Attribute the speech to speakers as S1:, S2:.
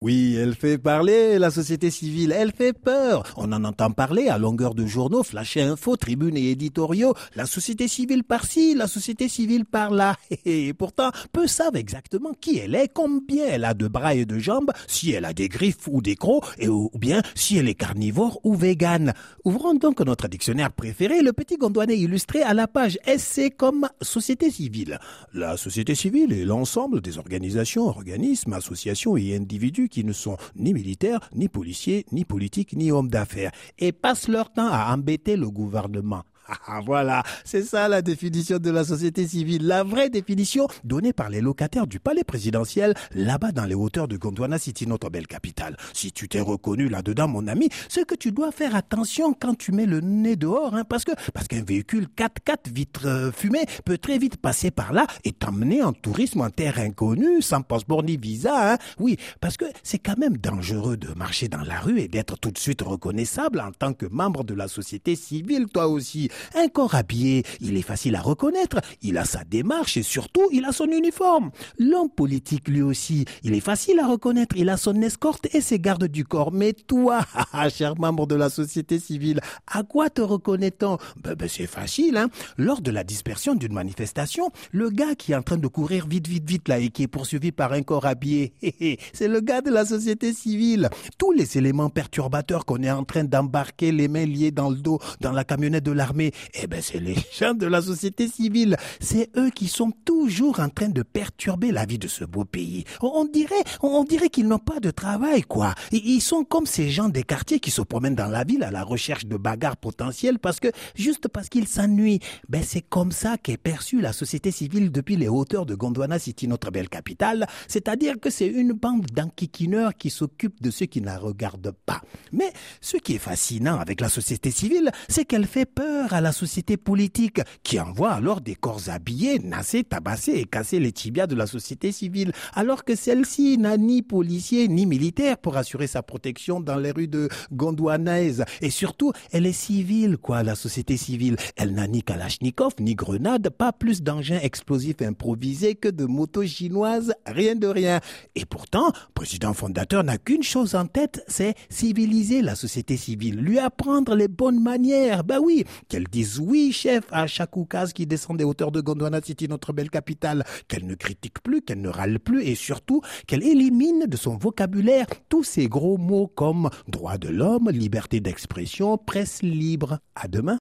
S1: Oui, elle fait parler, la société civile, elle fait peur. On en entend parler à longueur de journaux, flash info, tribunes et éditoriaux. La société civile par-ci, la société civile par-là. Et pourtant, peu savent exactement qui elle est, combien elle a de bras et de jambes, si elle a des griffes ou des crocs, et ou bien si elle est carnivore ou végane. Ouvrons donc notre dictionnaire préféré, le petit gondouanet illustré à la page SC comme société civile. La société civile est l'ensemble des organisations, organismes, associations et individus qui ne sont ni militaires, ni policiers, ni politiques, ni hommes d'affaires, et passent leur temps à embêter le gouvernement. Ah, voilà, c'est ça la définition de la société civile, la vraie définition donnée par les locataires du palais présidentiel là-bas dans les hauteurs de Gondwana City, notre belle capitale. Si tu t'es reconnu là-dedans, mon ami, c'est que tu dois faire attention quand tu mets le nez dehors, hein, parce que parce qu'un véhicule 4x4 vitre fumée peut très vite passer par là et t'emmener en tourisme en terre inconnue, sans passeport ni visa. Hein. Oui, parce que c'est quand même dangereux de marcher dans la rue et d'être tout de suite reconnaissable en tant que membre de la société civile, toi aussi. Un corps habillé, il est facile à reconnaître, il a sa démarche et surtout, il a son uniforme. L'homme politique, lui aussi, il est facile à reconnaître, il a son escorte et ses gardes du corps. Mais toi, cher membre de la société civile, à quoi te reconnaît-on? Ben, ben, C'est facile, hein Lors de la dispersion d'une manifestation, le gars qui est en train de courir vite, vite, vite là et qui est poursuivi par un corps habillé, c'est le gars de la société civile. Tous les éléments perturbateurs qu'on est en train d'embarquer les mains liées dans le dos dans la camionnette de l'armée eh ben, c'est les gens de la société civile. C'est eux qui sont toujours en train de perturber la vie de ce beau pays. On dirait, on dirait qu'ils n'ont pas de travail, quoi. Ils sont comme ces gens des quartiers qui se promènent dans la ville à la recherche de bagarres potentielles parce que, juste parce qu'ils s'ennuient. Ben, c'est comme ça qu'est perçue la société civile depuis les hauteurs de Gondwana City, notre belle capitale. C'est-à-dire que c'est une bande d'enquiquineurs qui s'occupent de ceux qui ne la regardent pas. Mais ce qui est fascinant avec la société civile, c'est qu'elle fait peur la société politique, qui envoie alors des corps habillés, nasser, tabasser et casser les tibias de la société civile, alors que celle-ci n'a ni policier ni militaire pour assurer sa protection dans les rues de Gondouanaise. Et surtout, elle est civile, quoi, la société civile. Elle n'a ni kalachnikov, ni grenade, pas plus d'engins explosifs improvisés que de motos chinoises, rien de rien. Et pourtant, président fondateur n'a qu'une chose en tête, c'est civiliser la société civile, lui apprendre les bonnes manières. Bah oui, qu'elle dise oui, chef, à chaque oukase qui descend des hauteurs de Gondwana City, notre belle capitale, qu'elle ne critique plus, qu'elle ne râle plus et surtout qu'elle élimine de son vocabulaire tous ces gros mots comme droit de l'homme, liberté d'expression, presse libre. À demain.